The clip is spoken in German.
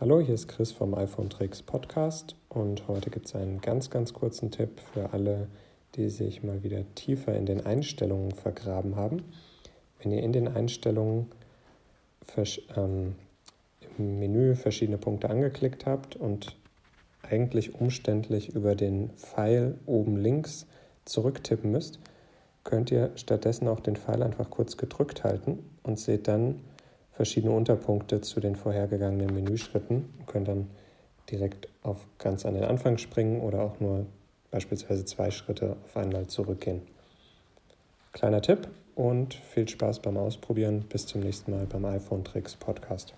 Hallo, hier ist Chris vom iPhone Tricks Podcast und heute gibt es einen ganz, ganz kurzen Tipp für alle, die sich mal wieder tiefer in den Einstellungen vergraben haben. Wenn ihr in den Einstellungen ähm, im Menü verschiedene Punkte angeklickt habt und eigentlich umständlich über den Pfeil oben links zurücktippen müsst, könnt ihr stattdessen auch den Pfeil einfach kurz gedrückt halten und seht dann, verschiedene Unterpunkte zu den vorhergegangenen Menüschritten und können dann direkt auf ganz an den Anfang springen oder auch nur beispielsweise zwei Schritte auf einmal zurückgehen. Kleiner Tipp und viel Spaß beim Ausprobieren. Bis zum nächsten Mal beim iPhone Tricks Podcast.